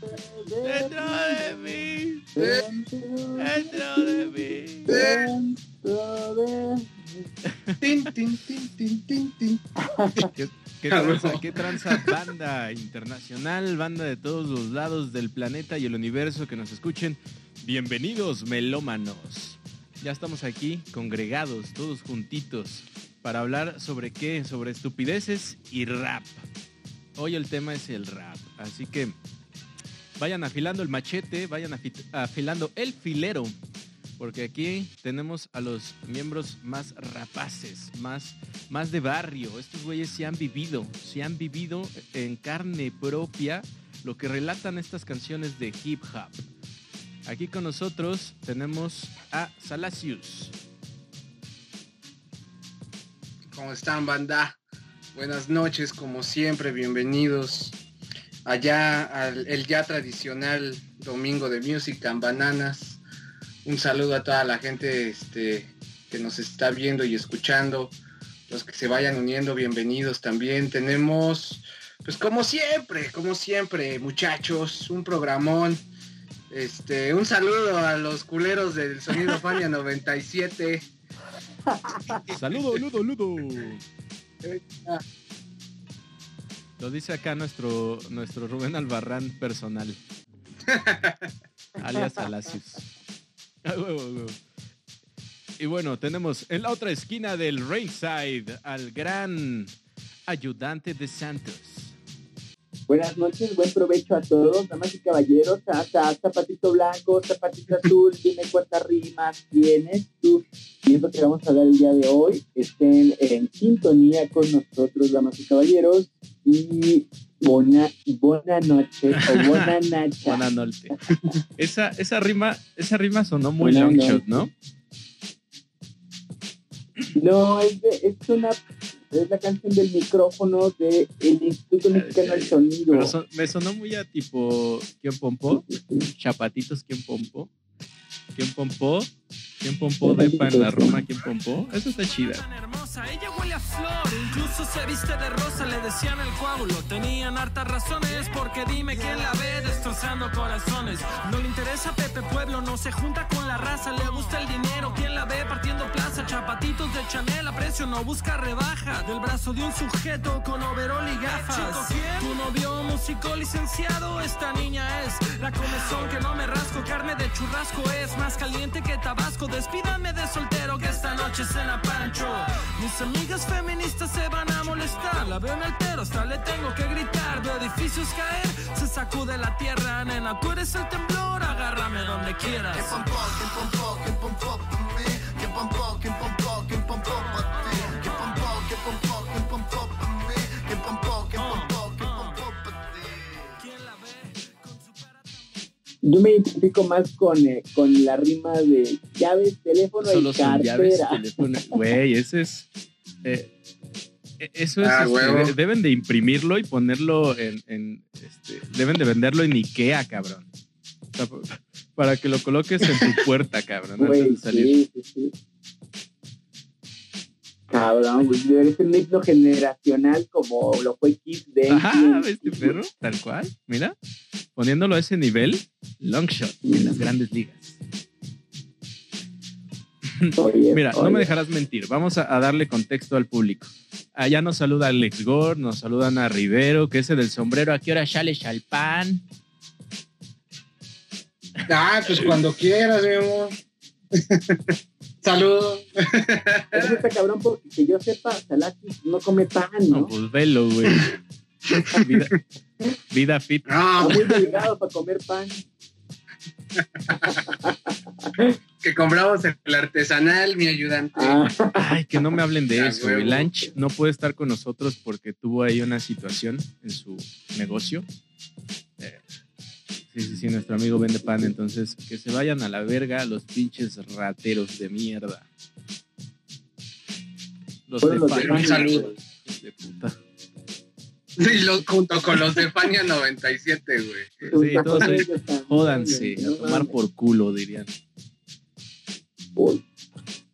Dentro de mí. Dentro de mí. Dentro de mí. Tin, tin, tin, tin, tin, tin. ¿Qué, qué tranza, qué tranza banda internacional, banda de todos los lados del planeta y el universo que nos escuchen? Bienvenidos, melómanos. Ya estamos aquí, congregados, todos juntitos, para hablar sobre qué, sobre estupideces y rap. Hoy el tema es el rap, así que vayan afilando el machete, vayan afi- afilando el filero, porque aquí tenemos a los miembros más rapaces, más, más de barrio. Estos güeyes sí han vivido, sí han vivido en carne propia lo que relatan estas canciones de hip hop. Aquí con nosotros tenemos a Salacius. ¿Cómo están, banda? Buenas noches, como siempre, bienvenidos allá al el ya tradicional domingo de Music and Bananas. Un saludo a toda la gente este, que nos está viendo y escuchando. Los que se vayan uniendo, bienvenidos también. Tenemos, pues como siempre, como siempre, muchachos, un programón. Este, un saludo a los culeros del Sonido Fania 97. Saludo, ludo, ludo. Lo dice acá nuestro, nuestro Rubén Albarrán personal. alias huevo. Y bueno, tenemos en la otra esquina del ringside al gran ayudante de Santos. Buenas noches, buen provecho a todos, damas y caballeros. Hasta zapatito blanco, zapatito azul, dime cuántas rimas tienes tú. Y es lo que vamos a hablar el día de hoy. Estén en sintonía con nosotros, damas y caballeros. Y buena, buena noche o buena nacha. Buena noche. Esa, esa rima, esa rima sonó muy Buena long noche. shot, ¿no? No, es, de- es una es la canción del micrófono del Instituto Mexicano del Sonido. Pero son- me sonó muy a tipo ¿Quién pompó? Chapatitos ¿Quién pompó? ¿Quién pompó? ¿Quién pompó depa en la Roma? ¿Quién pompó? Eso está chida. Se viste de rosa, le decían el coágulo. Tenían hartas razones, porque dime quién la ve destrozando corazones. No le interesa Pepe Pueblo, no se junta con la raza, le gusta el dinero, quién la ve partiendo plaza, chapatitos de Chanel a precio, no busca rebaja. Del brazo de un sujeto con overol y gafas. Tu novio músico licenciado, esta niña es la comezón que no me rasco, carne de churrasco es más caliente que Tabasco. Despídame de soltero que esta noche cena Pancho. Mis amigas feministas se van a molestar. La veo en el tero, hasta le tengo que gritar. Veo edificios caer, se sacude la tierra, nena. Tú eres el temblor, agárrame donde quieras. ¿Quién la ve con su cara Yo me identifico más con, eh, con la rima de llaves, teléfono Solo y son llaves, cartera. teléfono. Güey, ese es. eh, eso es. Ah, este, deben de imprimirlo y ponerlo en. en, este, deben de venderlo en Ikea, cabrón. O sea, pa- para que lo coloques en tu puerta, cabrón. antes Güey, de salir. sí, sí, sí. Cabrón, güey, ser un himno generacional como lo fue Kiss de Ajá, este perro, tal cual. Mira, poniéndolo a ese nivel, long shot en las grandes ligas. Oye, Mira, no me dejarás mentir. Vamos a, a darle contexto al público. Allá nos saluda Alex Gore, nos saludan a Rivero, que ese del sombrero. ¿A qué hora sale Chalpán? Ah, pues cuando quieras, mi amor. Saludos. Está cabrón porque que yo sepa, Salaki no come pan, No, ¿no? pues velo, güey. Vida, vida fit. No, Está muy delgado para comer pan. Que compramos el artesanal, mi ayudante. Ah, Ay, que no me hablen de eso. huevo. Lanch no puede estar con nosotros porque tuvo ahí una situación en su negocio. Eh, sí, sí, sí, nuestro amigo vende pan. Entonces, que se vayan a la verga los pinches rateros de mierda. Los de los de pan. Un saludo. De puta. Y los, junto con los de Fania 97, güey. Sí, todos ahí, Jódanse, a tomar por culo, dirían. Uy.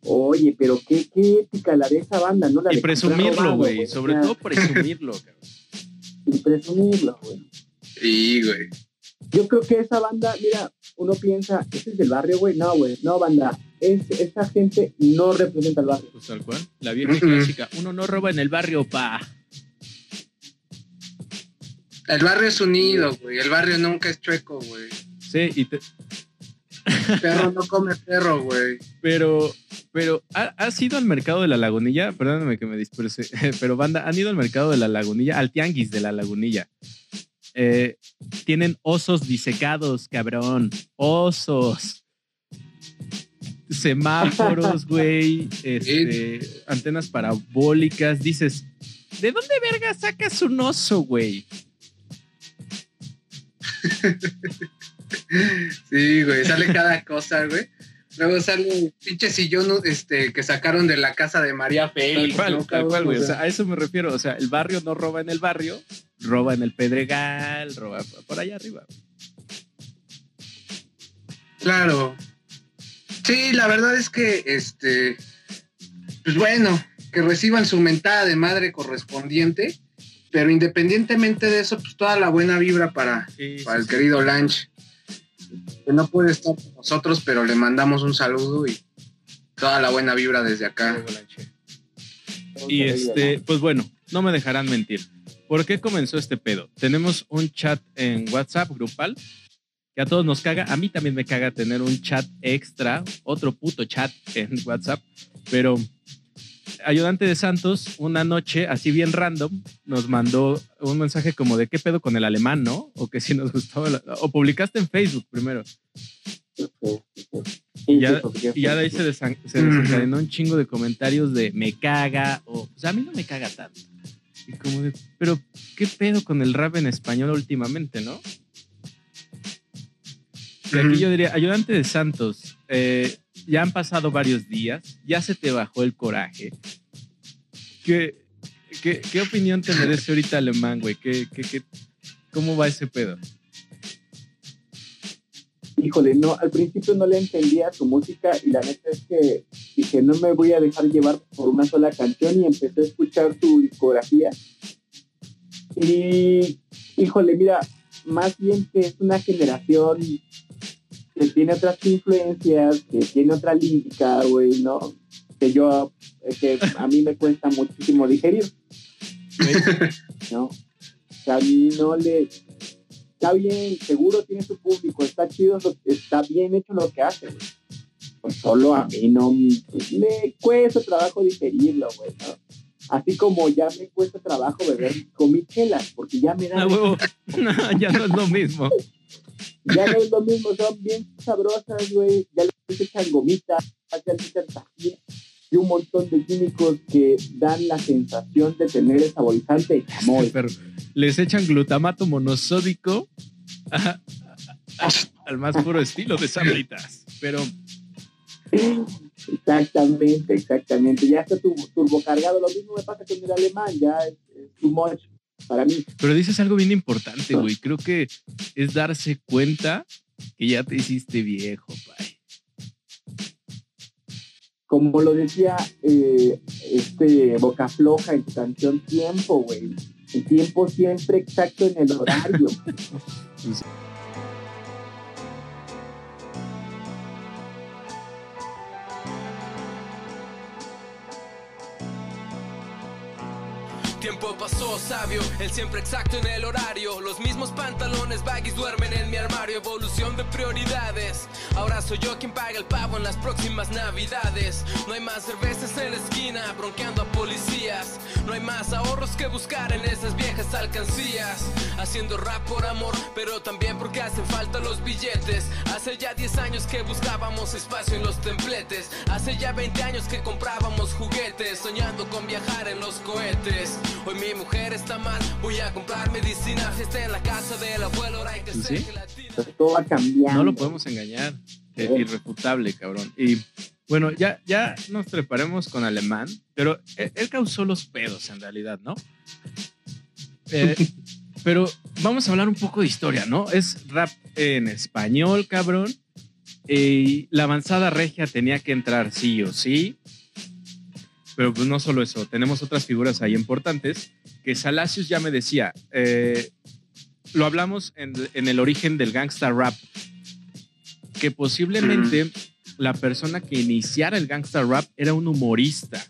Oye, pero qué, qué ética la de esa banda, ¿no? La Y presumirlo, güey. Sobre todo presumirlo, cabrón. Y presumirlo, güey. Sí, güey. Yo creo que esa banda, mira, uno piensa, ¿este es del barrio, güey? No, güey, no, banda. Es, esa gente no representa el barrio. Pues tal cual. La vieja clásica. Uno no roba en el barrio, pa. El barrio es unido, güey. El barrio nunca es chueco, güey. Sí, y te... Perro no come perro, güey. Pero, pero, ¿has ido al mercado de la lagunilla? Perdóname que me disperse, pero banda, ¿han ido al mercado de la lagunilla? Al tianguis de la lagunilla. Eh, tienen osos disecados, cabrón. Osos. Semáforos, güey. Este, antenas parabólicas. Dices, ¿de dónde verga sacas un oso, güey? Sí, güey, sale cada cosa, güey. Luego sale un pinche sillón este, que sacaron de la casa de María Félix. Tal cual, güey. O sea, a eso me refiero. O sea, el barrio no roba en el barrio, roba en el Pedregal, roba por allá arriba. Claro. Sí, la verdad es que, este, pues bueno, que reciban su mentada de madre correspondiente pero independientemente de eso, pues toda la buena vibra para, para el querido Lanch, que no puede estar con nosotros, pero le mandamos un saludo y toda la buena vibra desde acá. Y este, pues bueno, no me dejarán mentir. ¿Por qué comenzó este pedo? Tenemos un chat en WhatsApp grupal que a todos nos caga. A mí también me caga tener un chat extra, otro puto chat en WhatsApp, pero ayudante de Santos, una noche, así bien random, nos mandó un mensaje como de qué pedo con el alemán, ¿no? O que si nos gustaba, o publicaste en Facebook primero. Y ya, ya, de ahí se, desencadenó un chingo de comentarios de me caga, o, o sea, a mí no me caga tanto. Y como de, pero ¿qué pedo con el rap en español últimamente, no? Y aquí yo diría, ayudante de Santos, eh, ya han pasado varios días, ya se te bajó el coraje. ¿Qué, qué, opinión te merece ahorita Alemán, güey? ¿Qué, qué, cómo va ese pedo? Híjole, no, al principio no le entendía su música y la neta es que dije, no me voy a dejar llevar por una sola canción y empecé a escuchar su discografía. Y, híjole, mira, más bien que es una generación que tiene otras influencias, que tiene otra lírica, güey, ¿no? Que yo, que a mí me cuesta muchísimo digerir. ¿No? O sea, no le... Está bien, seguro tiene su público, está chido, está bien hecho lo que hace, güey. Pues solo a mí no me cuesta trabajo digerirlo, güey, ¿no? Así como ya me cuesta trabajo beber comichelas, porque ya me da... no, ya no es lo mismo. Ya no es lo mismo, son bien sabrosas, güey. Ya les echan gomitas, ya echan tajín y un montón de químicos que dan la sensación de tener esa saborizante de chamoy. Pero les echan glutamato monosódico al más puro estilo de sabritas. Pero. Exactamente, exactamente. Ya está turbocargado. Lo mismo me pasa con el alemán, ya es, es too much para mí. Pero dices algo bien importante, güey. Creo que es darse cuenta que ya te hiciste viejo, pai. Como lo decía eh, este Boca Floja en su canción Tiempo, güey. El tiempo siempre exacto en el horario. pasó sabio, el siempre exacto en el horario. Los mismos pantalones baggies duermen en mi armario. Evolución de prioridades. Ahora soy yo quien paga el pavo en las próximas navidades. No hay más cervezas en la esquina, bronqueando a policías. No hay más ahorros que buscar en esas viejas alcancías. Haciendo rap por amor, pero también porque hacen falta los billetes. Hace ya 10 años que buscábamos espacio en los templetes. Hace ya 20 años que comprábamos juguetes, soñando con viajar en los cohetes. Hoy mi mujer está mal, voy a comprar medicina. Si está en la casa del abuelo, hay que ¿Sí? Todo va cambiando. No lo podemos engañar. Es irrefutable, cabrón. Y bueno, ya, ya nos preparemos con Alemán, pero él, causó los pedos en realidad, ¿no? Eh, pero vamos a hablar un poco de historia, ¿no? Es rap en español, cabrón. Y la avanzada regia tenía que entrar sí o sí. Pero pues no solo eso, tenemos otras figuras ahí importantes, que Salacios ya me decía, eh, lo hablamos en, en el origen del gangsta rap, que posiblemente la persona que iniciara el gangsta rap era un humorista.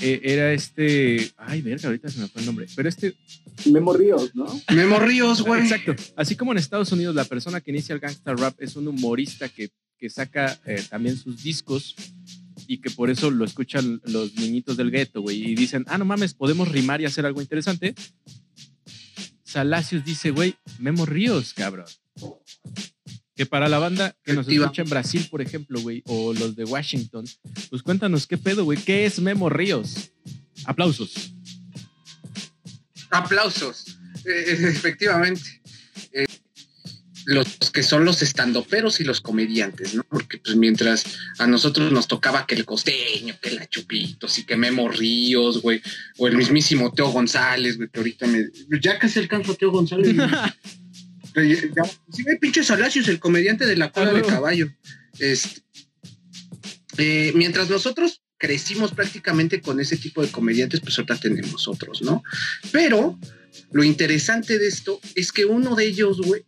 Eh, era este. Ay, verga, ahorita se me fue el nombre. Pero este. Memo Ríos, ¿no? Memo Ríos, güey. Exacto. Así como en Estados Unidos, la persona que inicia el gangsta rap es un humorista que, que saca eh, también sus discos y que por eso lo escuchan los niñitos del gueto, güey, y dicen, ah, no mames, podemos rimar y hacer algo interesante. Salacios dice, güey, Memo Ríos, cabrón. Que para la banda que nos escucha en Brasil, por ejemplo, güey, o los de Washington, pues cuéntanos qué pedo, güey, ¿qué es Memo Ríos? Aplausos. Aplausos, eh, efectivamente. Eh, los que son los estandoperos y los comediantes, ¿no? Porque pues mientras a nosotros nos tocaba que el costeño, que la Chupitos y que Memo Ríos, güey, o el mismísimo Teo González, güey, que ahorita me... Ya casi alcanzo a Teo González. ya, sí, me pinche Salacios, el comediante de la cola de caballo. Este, eh, mientras nosotros crecimos prácticamente con ese tipo de comediantes, pues ahorita tenemos otros, ¿no? Pero lo interesante de esto es que uno de ellos, güey,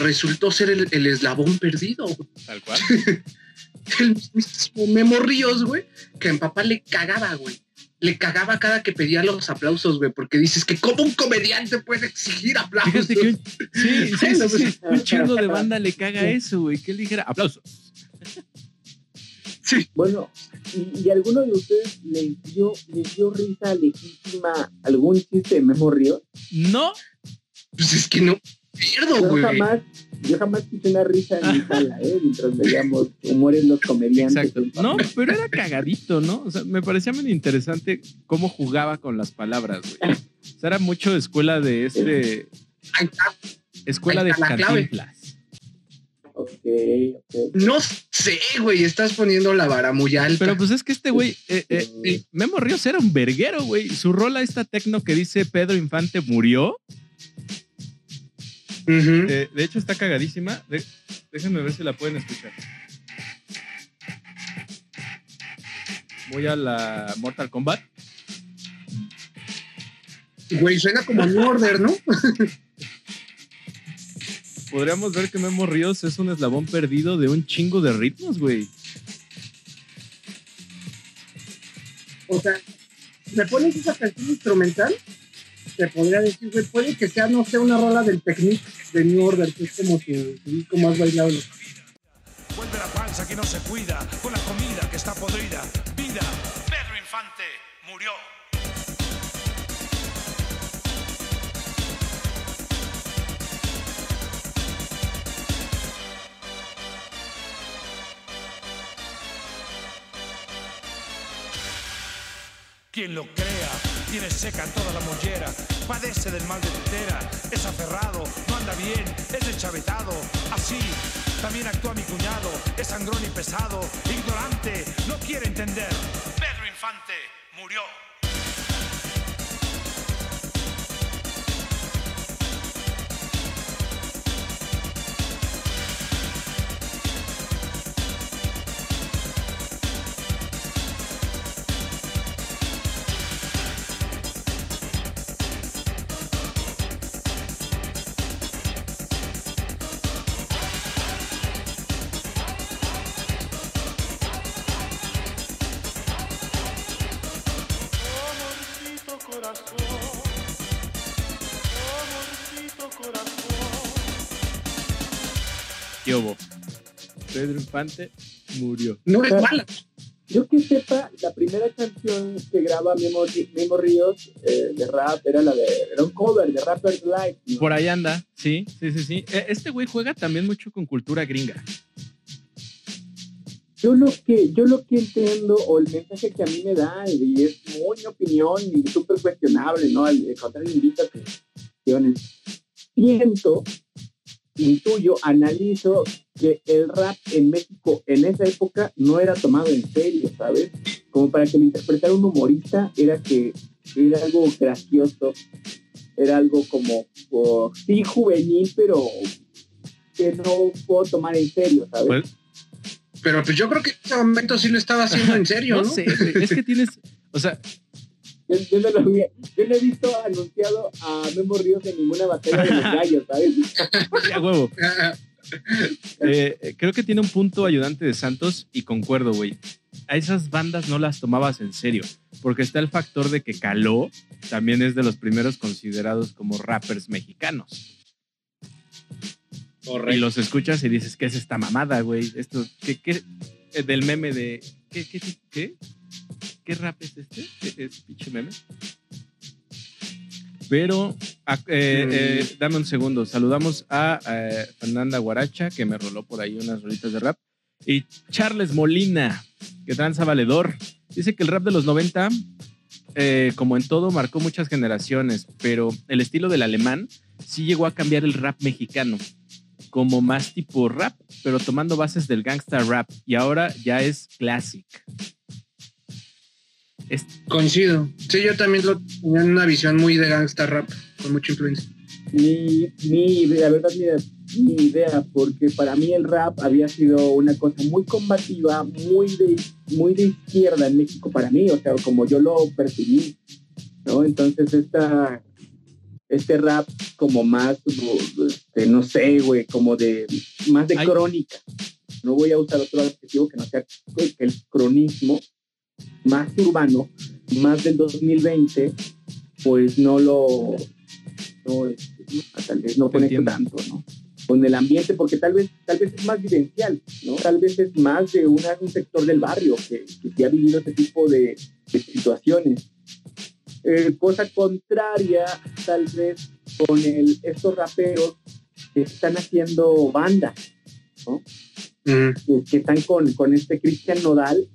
resultó ser el, eslabón perdido. Tal cual. el mismo Memo Ríos, güey, que en papá le cagaba, güey. Le cagaba cada que pedía los aplausos, güey, porque dices que como un comediante puede exigir aplausos. Fíjate que un, sí, sí, sí, un chingo de banda le caga eso, güey, que él dijera aplausos. Sí. Bueno, ¿y, y alguno de ustedes les dio, les dio risa legítima algún chiste de Memo Ríos? No. Pues es que no, pierdo, güey. Yo jamás, yo jamás quise una risa en mi sala, ¿eh? Mientras veíamos humores los comediantes. Exacto. No, pero era cagadito, ¿no? O sea, me parecía muy interesante cómo jugaba con las palabras, güey. O sea, era mucho escuela de este. Escuela de. Cantinflas. Ok, ok. No sé, güey, estás poniendo la vara muy alta. Pero pues es que este güey, eh, eh, Memo Ríos era un verguero, güey. Su rola esta tecno que dice Pedro Infante murió. De hecho, está cagadísima. De- déjenme ver si la pueden escuchar. Voy a la Mortal Kombat. Güey, suena como New Order, ¿no? Podríamos ver que Memo Ríos es un eslabón perdido de un chingo de ritmos, güey. O sea, ¿me pones esa canción instrumental? Te podría decir, güey, puede que sea, no sé, una rola del Technique de New Order, que es como tu, tu más bailable. Vuelve la panza que no se cuida, con la comida que está podrida. Vida, Pedro Infante murió. Quien lo crea, tiene seca toda la mollera, padece del mal de tetera, es aferrado, no anda bien, es deschavetado. Así también actúa mi cuñado, es sangrón y pesado, ignorante, no quiere entender. Pedro Infante murió. ¿Qué hubo? Pedro Infante murió. No es mala. Yo que sepa, la primera canción que graba Memo, Memo Ríos eh, de rap era la de. Era un cover de Rapper's Life. ¿no? Por ahí anda, sí, sí, sí, sí. Eh, Este güey juega también mucho con cultura gringa. Yo lo que, yo lo que entiendo, o el mensaje que a mí me da, y es muy mi opinión y súper cuestionable, ¿no? Al contrario, invito a que cuestiones. Siento, intuyo, analizo que el rap en México en esa época no era tomado en serio, ¿sabes? Como para que lo interpretara un humorista, era que era algo gracioso, era algo como, como, sí, juvenil, pero que no puedo tomar en serio, ¿sabes? Pues, Pero pues yo creo que en ese momento sí lo estaba haciendo en serio, no ¿no? sé, güey, es que tienes, o sea, Yo, yo no lo vi- yo no he visto anunciado a Memo Ríos en ninguna batalla de los gallos, ¿sabes? A huevo. Eh, eh, creo que tiene un punto ayudante de Santos y concuerdo, güey. A esas bandas no las tomabas en serio, porque está el factor de que Caló también es de los primeros considerados como rappers mexicanos. Y los escuchas y dices, ¿qué es esta mamada, güey? Esto, ¿qué, qué? Eh, Del meme de, ¿qué, qué, qué, qué? ¿Qué rap es este? ¿Qué es pinche meme? Pero, ah, eh, eh, dame un segundo. Saludamos a eh, Fernanda Guaracha, que me roló por ahí unas rolitas de rap. Y Charles Molina, que tranza valedor. Dice que el rap de los 90, eh, como en todo, marcó muchas generaciones, pero el estilo del alemán sí llegó a cambiar el rap mexicano, como más tipo rap, pero tomando bases del gangsta rap. Y ahora ya es classic. Es- Coincido. Sí, yo también lo tenía en una visión muy de gangsta rap, con mucha influencia. Ni, ni idea, la verdad, ni, ni idea, porque para mí el rap había sido una cosa muy combativa, muy de, muy de izquierda en México para mí, o sea, como yo lo percibí, ¿no? Entonces, esta, este rap como más, este, no sé, güey, como de, más de Ay. crónica. No voy a usar otro adjetivo que no sea que el cronismo, más urbano, más del 2020, pues no lo, no, este, tal vez no conecto tanto, ¿no? Con el ambiente, porque tal vez, tal vez es más vivencial, ¿no? Tal vez es más de una- un sector del barrio que, que ha vivido ese tipo de, de situaciones. Eh, cosa contraria, tal vez, con el, estos raperos que están haciendo banda, Mm. que, que están con, con este Cristian Nodal.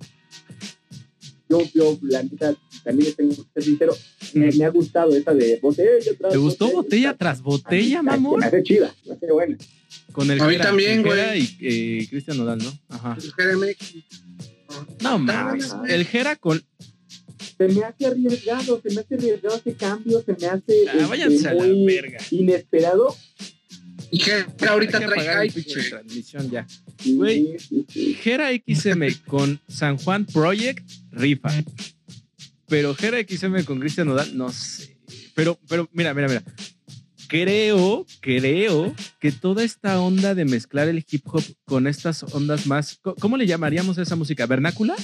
Yo, yo, la neta, también tengo que ser sincero, me, me ha gustado esa de botella. tras ¿Te gustó botella tras botella, mamón? Me hace chida, me hace buena. Con el A mí Jera, también, el güey. Y eh, Cristian Nodal, ¿no? Ajá. Espérame. No mames. El Jera con. Se me hace arriesgado, se me hace arriesgado ese cambio, se me hace Ah, este, váyanse a la muy verga. inesperado. Y ahorita trae hype, transmisión ya. Güey. Jera XM con San Juan Project, rifa. Pero Jera XM con Cristian Nodal, no sé. Pero, pero, mira, mira, mira. Creo, creo que toda esta onda de mezclar el hip hop con estas ondas más. ¿Cómo le llamaríamos a esa música? ¿Vernácula?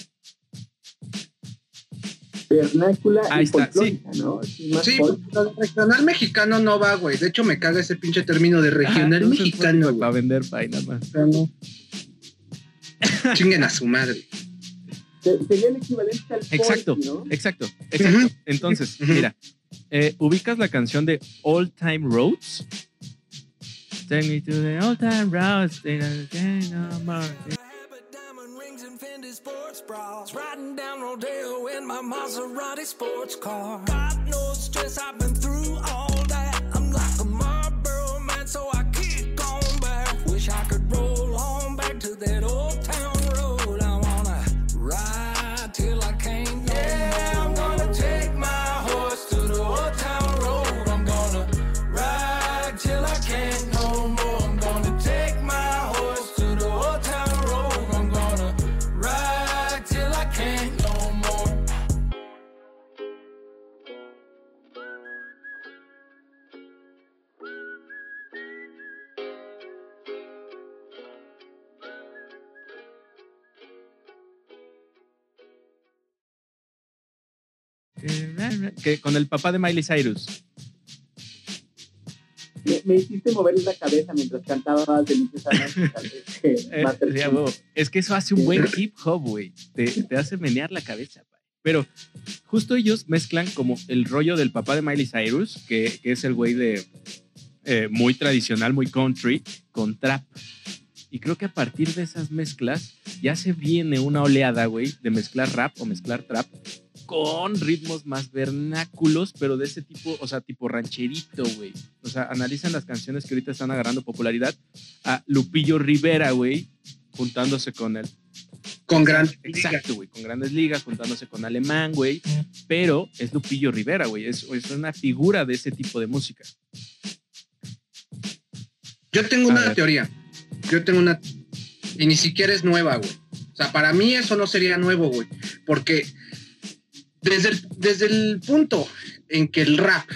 Vernácula Ahí y está, folclórica, ¿no? Sí, Sí, folk. regional mexicano no va, güey. De hecho, me caga ese pinche término de regional mexicano, Para güey. vender pay nada más. No. Chinguen a su madre. Se- Sería el equivalente al folk, Exacto, ¿no? exacto, exacto. Ujú. Entonces, mira, eh, ubicas la canción de All Time Roads. Take me to the old time roads. Sports bras. Riding down Rodeo in my Maserati sports car. Got no stress, I've been Que con el papá de Miley Cyrus. Me, me hiciste mover la cabeza mientras cantabas deliciosamente. Eh, es que eso hace un buen hip hop, güey. Te, te hace menear la cabeza, güey. Pero justo ellos mezclan como el rollo del papá de Miley Cyrus, que, que es el güey de eh, muy tradicional, muy country, con trap. Y creo que a partir de esas mezclas ya se viene una oleada, güey, de mezclar rap o mezclar trap con ritmos más vernáculos, pero de ese tipo, o sea, tipo rancherito, güey. O sea, analizan las canciones que ahorita están agarrando popularidad a Lupillo Rivera, güey, juntándose con él. Con gran Exacto, güey, con grandes ligas, juntándose con Alemán, güey. Pero es Lupillo Rivera, güey. Es, es una figura de ese tipo de música. Yo tengo A una ver. teoría. Yo tengo una. Y ni siquiera es nueva, güey. O sea, para mí eso no sería nuevo, güey. Porque desde el, desde el punto en que el rap,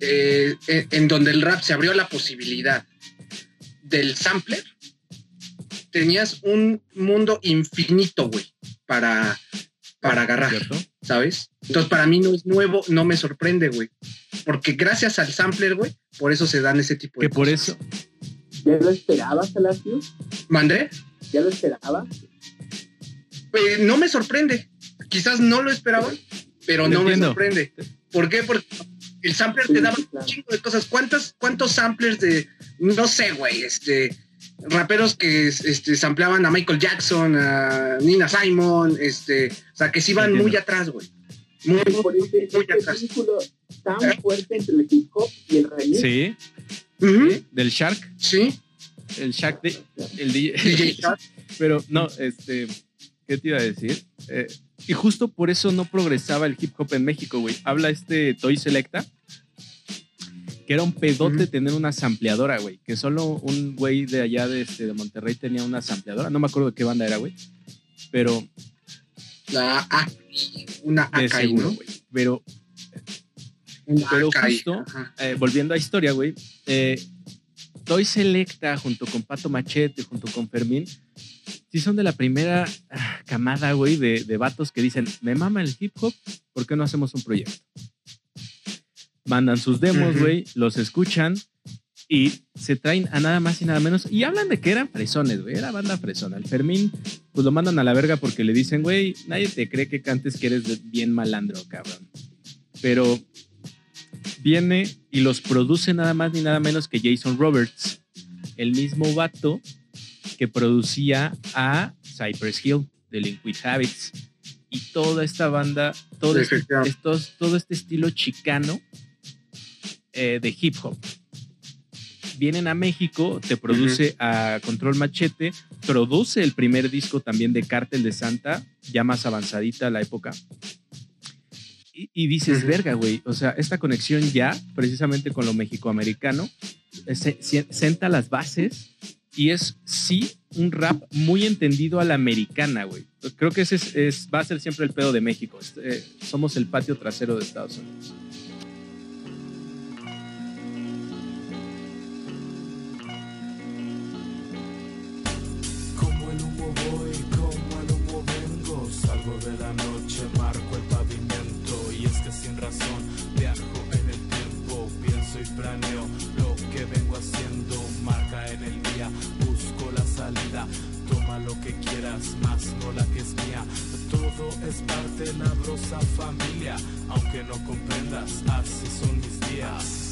eh, en, en donde el rap se abrió la posibilidad del sampler, tenías un mundo infinito, güey, para, para agarrar, ¿Cierto? ¿sabes? Entonces, para mí no es nuevo, no me sorprende, güey. Porque gracias al sampler, güey, por eso se dan ese tipo de Que por cosas. eso, ¿Ya lo esperabas, Palacio? ¿Mandé? ¿Ya lo esperabas? Eh, no me sorprende. Quizás no lo esperaba, pero no me sorprende. ¿Por qué? Porque el sampler te daba claro. un chingo de cosas. ¿Cuántas, ¿Cuántos samplers de, no sé, güey, este, raperos que este, sampleaban a Michael Jackson, a Nina Simon, este, o sea, que se iban Entiendo. muy atrás, güey. Muy, Por este, muy este atrás. vínculo tan fuerte entre el hip hop y el remix. sí, del Shark, sí, el Shark, de, el DJ, DJ Shark. Pero no, este, ¿qué te iba a decir? Eh, y justo por eso no progresaba el hip hop en México, güey. Habla este Toy Selecta, que era un pedote tener una sampleadora, güey. Que solo un güey de allá de, este, de Monterrey tenía una sampleadora. No me acuerdo de qué banda era, güey. Pero La A, una de Akai, seguro, güey. Pero Una Pero Akai, justo- eh, volviendo a historia, güey. Eh, Toy Selecta junto con Pato Machete, junto con Fermín, sí son de la primera ah, camada, güey, de, de vatos que dicen, me mama el hip hop, ¿por qué no hacemos un proyecto? Mandan sus demos, güey, los escuchan y se traen a nada más y nada menos. Y hablan de que eran fresones, güey, era banda fresona. El Fermín, pues lo mandan a la verga porque le dicen, güey, nadie te cree que cantes que eres bien malandro, cabrón. Pero viene y los produce nada más ni nada menos que Jason Roberts, el mismo vato que producía a Cypress Hill de Liquid Habits y toda esta banda, todo, Sí, este, estos- todo este estilo chicano eh, de hip hop. Vienen a México, te produce a Control Machete, produce el primer disco también de Cártel de Santa, ya más avanzadita la época. Y, y dices, verga, güey. O sea, esta conexión ya, precisamente con lo mexicoamericano, eh, se, se- senta las bases y es, sí, un rap muy entendido a la americana, güey. Creo que ese es, es- va a ser siempre el pedo de México. Eh, somos el patio trasero de Estados Unidos. Busco la salida. Toma lo que quieras, más no la que es mía. Todo es parte de la brosa familia. Aunque no comprendas. Así son mis días.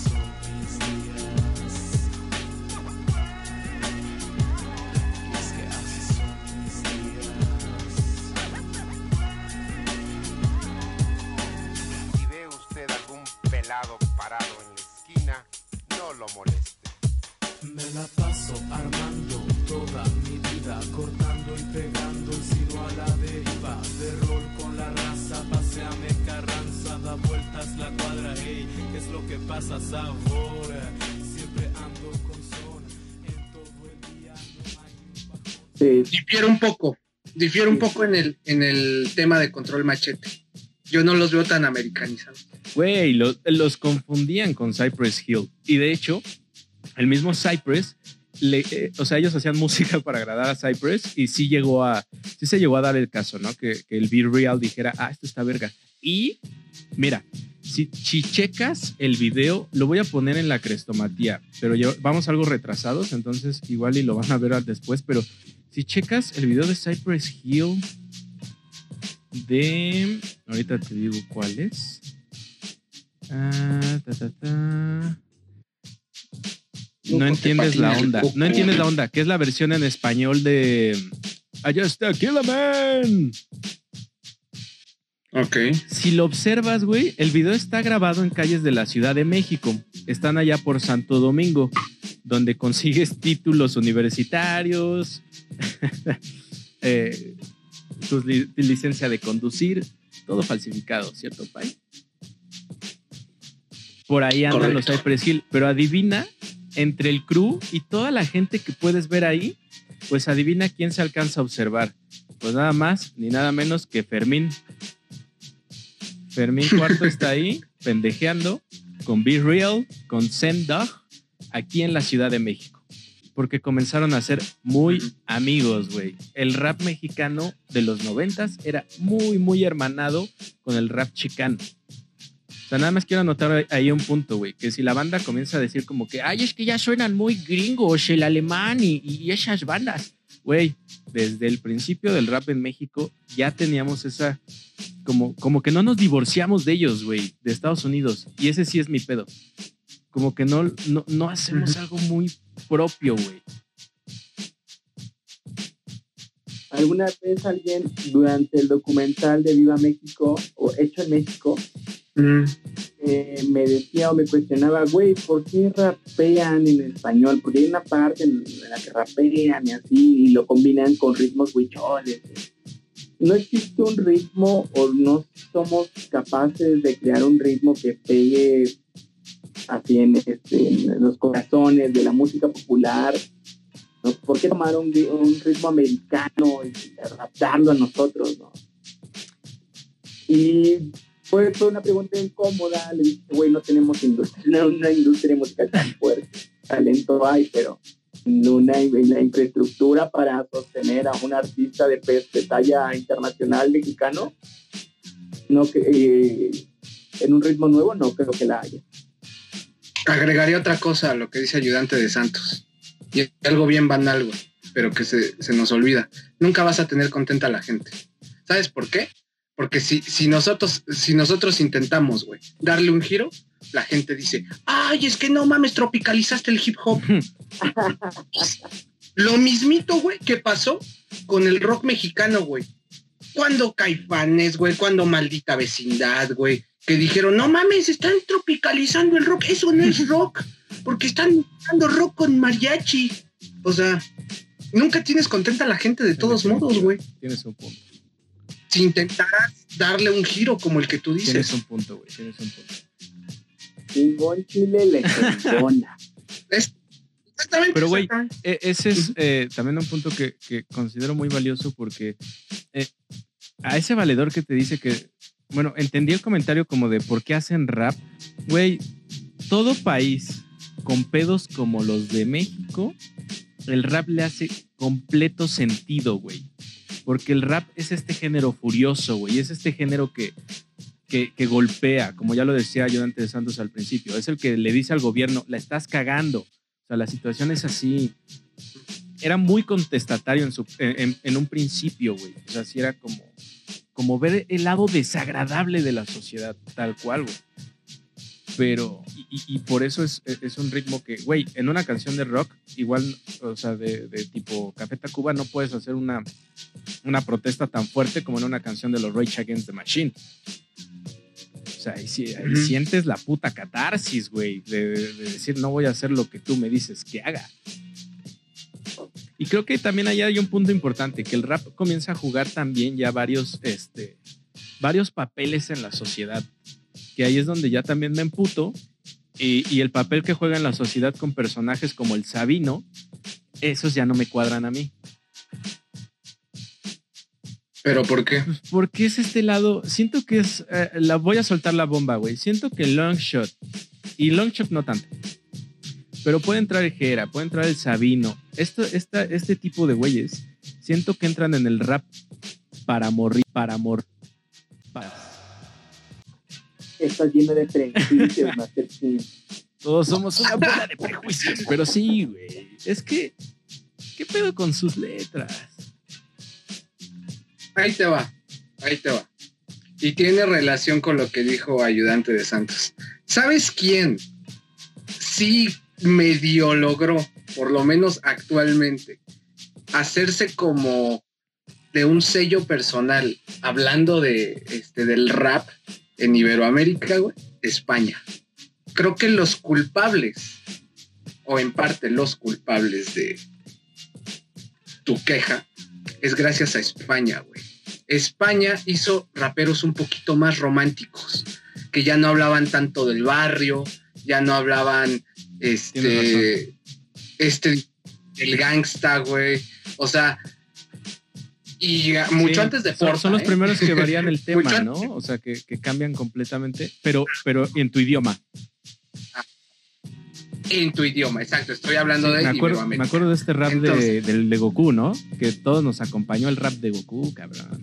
Sí, difiere un poco, difiere un poco en el, en el tema de control machete. Yo no los veo tan americanizados. Güey, lo- los confundían con Cypress Hill. Y de hecho, el mismo Cypress, le- eh, o sea, ellos hacían música para agradar a Cypress y sí llegó a, sí se llegó a dar el caso, ¿no? Que, que el Be Real dijera, ah, esto está verga. Y mira, si, si checas el video, lo voy a poner en la crestomatía, pero ya- vamos algo retrasados, entonces igual y lo van a ver después, pero si checas el video de Cypress Hill de, ahorita te digo cuál es. Ah, ta, ta, ta. No entiendes la onda. No entiendes la onda, que es la versión en español de Allá está Kill a Man. Ok. Si lo observas, güey, el video está grabado en calles de la Ciudad de México. Están allá por Santo Domingo, donde consigues títulos universitarios, eh, tu li- licencia de conducir, todo falsificado, ¿cierto, Pai? Por ahí andan los. Cypress Hill, pero adivina, entre el crew y toda la gente que puedes ver ahí, pues adivina quién se alcanza a observar. Pues nada más ni nada menos que Fermín. Fermín Cuarto está ahí, pendejeando, con Be Real, con Zen Dog, aquí en la Ciudad de México. Porque comenzaron a ser muy amigos, güey. El rap mexicano de los noventas era muy, muy hermanado con el rap chicano. O sea, nada más quiero anotar ahí un punto, güey, que si la banda comienza a decir como que, ay, es que ya suenan muy gringos, el alemán y, y esas bandas, güey, desde el principio del rap en México ya teníamos esa, como, como que no nos divorciamos de ellos, güey, de Estados Unidos, y ese sí es mi pedo. Como que no, no, no hacemos algo muy propio, güey. ¿Alguna vez alguien durante el documental de Viva México o Hecho en México Mm, eh, me decía o me cuestionaba, güey, ¿por qué rapean en español? Porque hay una parte en la que rapean y así, y lo combinan con ritmos huicholes. No existe un ritmo o no somos capaces de crear un ritmo que pegue así en, este, en los corazones de la música popular. ¿no? ¿Por qué tomar un, ritmo americano y adaptarlo a nosotros? ¿no? Y fue, fue una pregunta incómoda. Le dije, güey, no tenemos industria, no, una industria musical tan fuerte. Talento hay, pero una, la infraestructura para sostener a un artista de, de talla internacional mexicano, no que eh, en un ritmo nuevo no creo que la haya. Agregaría otra cosa a lo que dice ayudante de Santos. Y algo bien banal, güey, pero que se, se nos olvida. Nunca vas a tener contenta a la gente. ¿Sabes por qué? Porque si, si, nosotros, si nosotros intentamos, güey, darle un giro, la gente dice, ay, es que no mames, tropicalizaste el hip hop. Lo mismito, güey, que pasó con el rock mexicano, güey. Cuando Caifanes, güey, cuando Maldita Vecindad, güey, que dijeron, no mames, están tropicalizando el rock, eso no es rock, porque están dando rock con mariachi. O sea, nunca tienes contenta a la gente de todos modos, güey. Tienes un punto. Si intentaras darle un giro como el que tú dices. Tienes un punto, güey. Tienes un punto. Chingón Chile le. Es- exactamente. Pero, güey. E- ese es eh, también un punto que, que considero muy valioso porque eh, a ese valedor que te dice que, bueno, entendí el comentario como de por qué hacen rap. Güey, todo país con pedos como los de México, el rap le hace completo sentido, güey. Porque el rap es este género furioso, güey. Es este género que, que, que golpea, como ya lo decía Ayudante de Santos al principio. Es el que le dice al gobierno, la estás cagando. O sea, la situación es así. Era muy contestatario en, su, en un principio, güey. O sea, sí era como, como ver el lado desagradable de la sociedad, tal cual, güey. Pero, y, por eso es, es un ritmo que, güey, en una canción de rock, igual, o sea, de, de tipo Café Tacuba, no puedes hacer una, una protesta tan fuerte como en una canción de los Rage Against the Machine. O sea, ahí, sientes la puta catarsis, güey, de, de- de decir, no voy a hacer lo que tú me dices que haga. Y creo que también ahí hay un punto importante, que el rap comienza a jugar también ya varios, este, varios papeles en la sociedad. Que ahí es donde ya también me emputo. Y, y el papel que juega en la sociedad con personajes como el Sabino, esos ya no me cuadran a mí. Pero ¿por qué? Pues porque es este lado, siento que es, eh, la voy a soltar la bomba, güey. Siento que Longshot y Longshot no tanto. Pero puede entrar el Jera, puede entrar el Sabino. Esto, esta, este tipo de güeyes, siento que entran en el rap para morir, para amor. Para- Estás lleno de prejuicios, Master King. Todos somos una bola de prejuicios. Pero sí, güey. Es que, ¿qué pedo con sus letras? Ahí te va, ahí te va. Y tiene relación con lo que dijo ayudante de Santos. ¿Sabes quién? Sí medio logró, por lo menos actualmente, hacerse como de un sello personal, hablando de este del rap en Iberoamérica, güey, España. Creo que los culpables, o en parte los culpables de tu queja, es gracias a España, güey. España hizo raperos un poquito más románticos, que ya no hablaban tanto del barrio, ya no hablaban este este el gangsta, güey. O sea, Y mucho Sí, antes de Porta. son los ¿eh? primeros que varían el tema, ¿no? O sea, que, que cambian completamente, pero, pero en tu idioma. En tu idioma, exacto. Estoy hablando de me, acuerdo, me acuerdo de este rap de, del de Goku, ¿no? Que todos nos acompañó el rap de Goku, cabrón.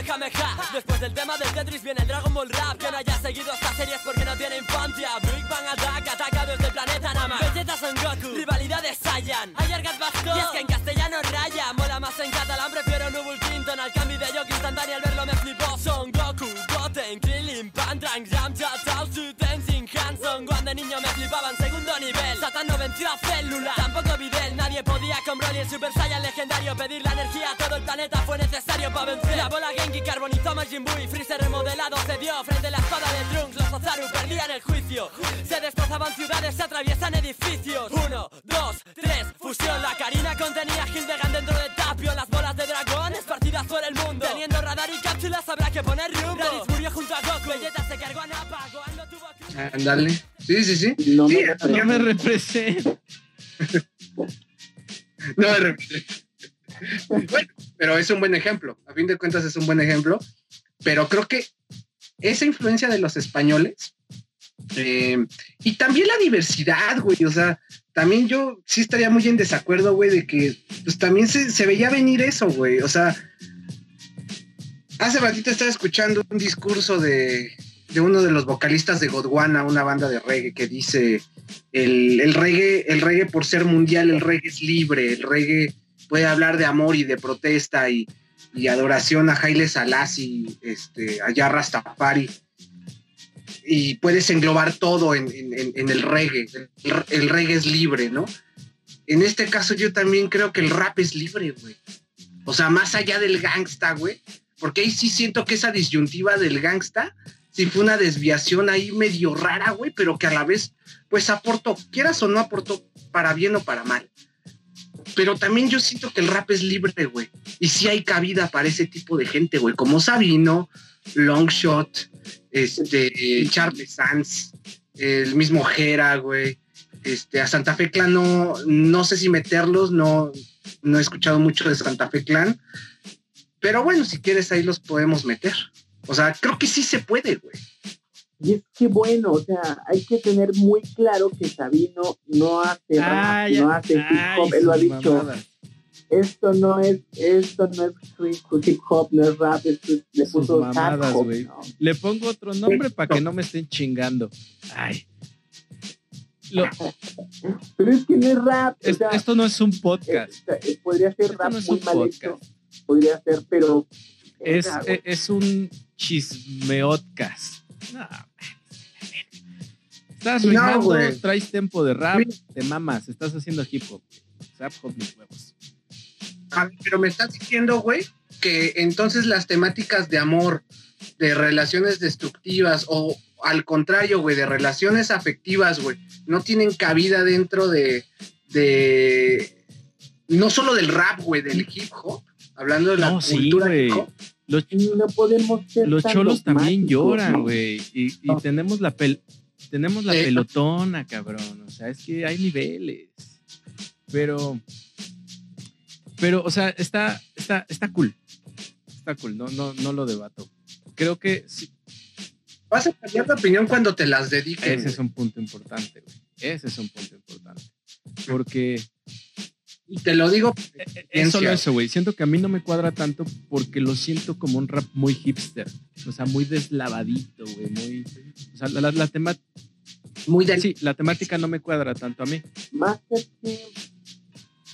Kamehameha. Después del tema del Tetris viene el Dragon Ball Rap Que no haya seguido estas series porque no tiene infancia. Big Bang Attack ataca desde el planeta Nama. Vegeta Son Goku, rivalidad de Saiyan Ayer Gat Bastón, y es que en castellano raya. Mola más en catalán, prefiero Nubul Clinton Al cambio de Yoki instantáneo al verlo me flipó Son Goku, Con Broly el Super Saiyan legendario. Pedir la energía a todo el planeta fue necesario para vencer. La bola Genki carbonizó a Majin Buu y Freezer remodelado se dio Frente a la espada de Trunks, los Ozaru perdían el juicio. Se destrozaban ciudades, se atraviesan edificios. Uno, dos, tres, fusión. La Karina contenía Hildegard dentro de Tapio. Las bolas de dragón esparcidas por el mundo. Teniendo radar y cápsulas habrá que poner rumbo. Raditz murió junto a Goku. Vegeta se cargó a Nappa Gohan no tuvo que... Ándale. Sí, sí, sí. No Sí, me No me representa. No. Bueno, pero es un buen ejemplo. A fin de cuentas es un buen ejemplo. Pero creo que esa influencia de los españoles eh, y también la diversidad, güey. O sea, también yo sí estaría muy en desacuerdo, güey, de que pues también se, se veía venir eso, güey. O sea, hace ratito estaba escuchando un discurso de, de uno de los vocalistas de Godwana, una banda de reggae, que dice el, el reggae, el reggae por ser mundial, el reggae es libre, el reggae puede hablar de amor y de protesta y, y adoración a Haile Selassie, este, allá Rastafari. Y puedes englobar todo en- en el reggae. El, el reggae es libre, ¿no? En este caso yo también creo que el rap es libre, güey. O sea, más allá del gangsta, güey. Porque ahí sí siento que esa disyuntiva del gangsta sí fue una desviación ahí medio rara, güey, pero que a la vez, pues aportó, quieras o no aportó para bien o para mal. Pero también yo siento que el rap es libre, güey. Y sí hay cabida para ese tipo de gente, güey. Como Sabino, Longshot, este, Charles Sanz, el mismo Jera, güey. Este, a Santa Fe Clan no, no sé si meterlos, no, no he escuchado mucho de Santa Fe Clan. Pero bueno, si quieres ahí los podemos meter. O sea, creo que sí se puede, güey. Y es que bueno, o sea, hay que tener muy claro que Sabino no hace rap, Ay, no hace hip hop, él lo ha dicho. Esto no es, esto no es hip- hip hop, no es rap, esto es, le Sus puso mamadas, hop, güey. ¿no? Le pongo otro nombre para que no me estén chingando. Ay. Lo- Pero es que no es rap, o es- sea, esto no es un podcast. podría ser Esto rap no es muy un mal podcast. hecho, podría ser, pero Es, e- es un chismeotcast. No, Estás No, rimando, güey. traes tempo de rap, te mamas, estás haciendo hip hop. Rap hop mis huevos. A ver, pero me estás diciendo, güey, que entonces las temáticas de amor, de relaciones destructivas o al contrario, güey, de relaciones afectivas, güey, no tienen cabida dentro de, de no solo del rap, güey, del hip hop, hablando de la No, cultura hip hop. Los, no podemos ser los tan cholos también lloran, ¿no? güey. Y, y No. tenemos la pel tenemos la Sí. pelotona, cabrón. O sea, es que hay niveles. Pero, pero, o sea, está, está, está cool. Está cool, no, no, no lo debato. Creo que sí, Vas a cambiar de opinión cuando te las dediquen. ese es un punto importante, güey. Ese es un punto importante. Porque Y te lo digo, eh, eh, es solo eso, güey. Siento que a mí no me cuadra tanto porque lo siento como un rap muy hipster. O sea, muy deslavadito, güey. Muy. O sea, la, la, la tema- muy del sí, la temática no me cuadra tanto a mí. Master Team,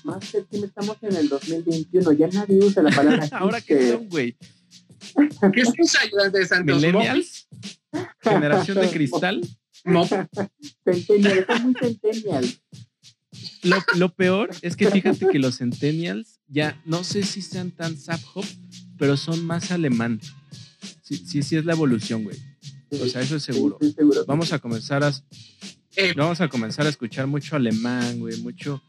Master Team, estamos en el 2021, ya nadie usa la palabra Ahora que son, güey. ¿Qué es tus ayudantes de Santos? Millennials, generación de cristal. Mop, Centennial, son muy centennial. Lo, lo peor es que fíjate que los centennials ya no sé si sean tan sap hop, pero son más alemán. Sí, sí, sí es la evolución, güey. O sea, eso es seguro. Vamos a comenzar a Eh. vamos a comenzar a escuchar mucho alemán, güey, mucho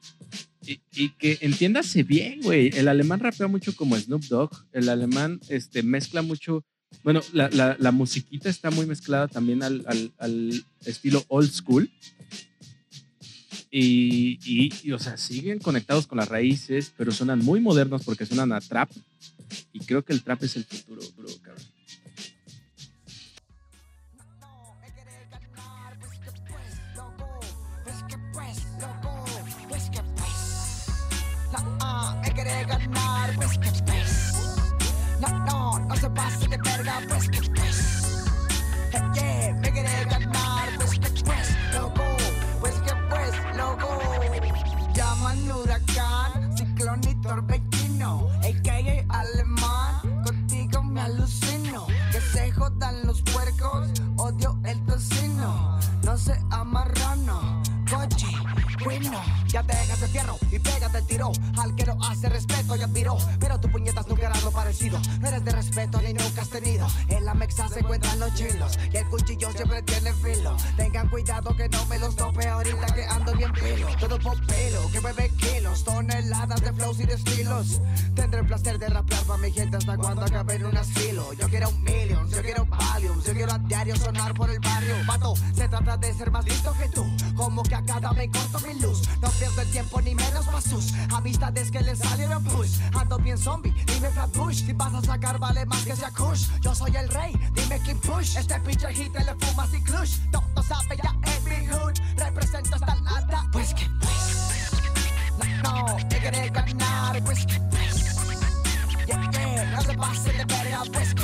y, y que entiéndase bien, güey. El alemán rapea mucho como Snoop Dogg. El alemán este, mezcla mucho. Bueno, la, la, la musiquita está muy mezclada también al, al- al estilo old school. Y, y, o sea, siguen conectados con las raíces, pero suenan muy modernos porque suenan a trap. Y creo que el trap es el futuro, bro, cabrón. Llaman huracán, ciclón y torbellino, a.k.a. alemán, contigo me alucino. Que se jodan los puercos, odio el tocino, no se amarrano, coche, bueno. Ya dejas de fierro y pégate el tiro. Al que no hace respeto ya admiro. Pero No eres de respeto ni nunca has tenido. En la mexa se encuentran los chilos. Y el cuchillo siempre tiene filo. Tengan cuidado que no me los tope ahorita que ando bien pelo. Todo por pelo, que bebe kilos. Toneladas de flows y de estilos. Tendré el placer de rapear para mi gente hasta cuando acabe en un asilo. Yo quiero un million, yo quiero valium. Yo quiero a diario sonar por el barrio. Pato, se trata de ser más listo que tú. Como que a cada me corto mi luz. No pierdo el tiempo ni menos pa' sus amistades que le salieron push. Ando bien zombie, dime si vas a sacar vale más que sea kush. Yo soy el rey, dime quién push. Este pinche hit le fuma sin clutch. Todo sabe ya en mi hood. Represento hasta el alta Pues No, no, te quiere ganar Pues que Yeah, yeah, no se pase de verga Pues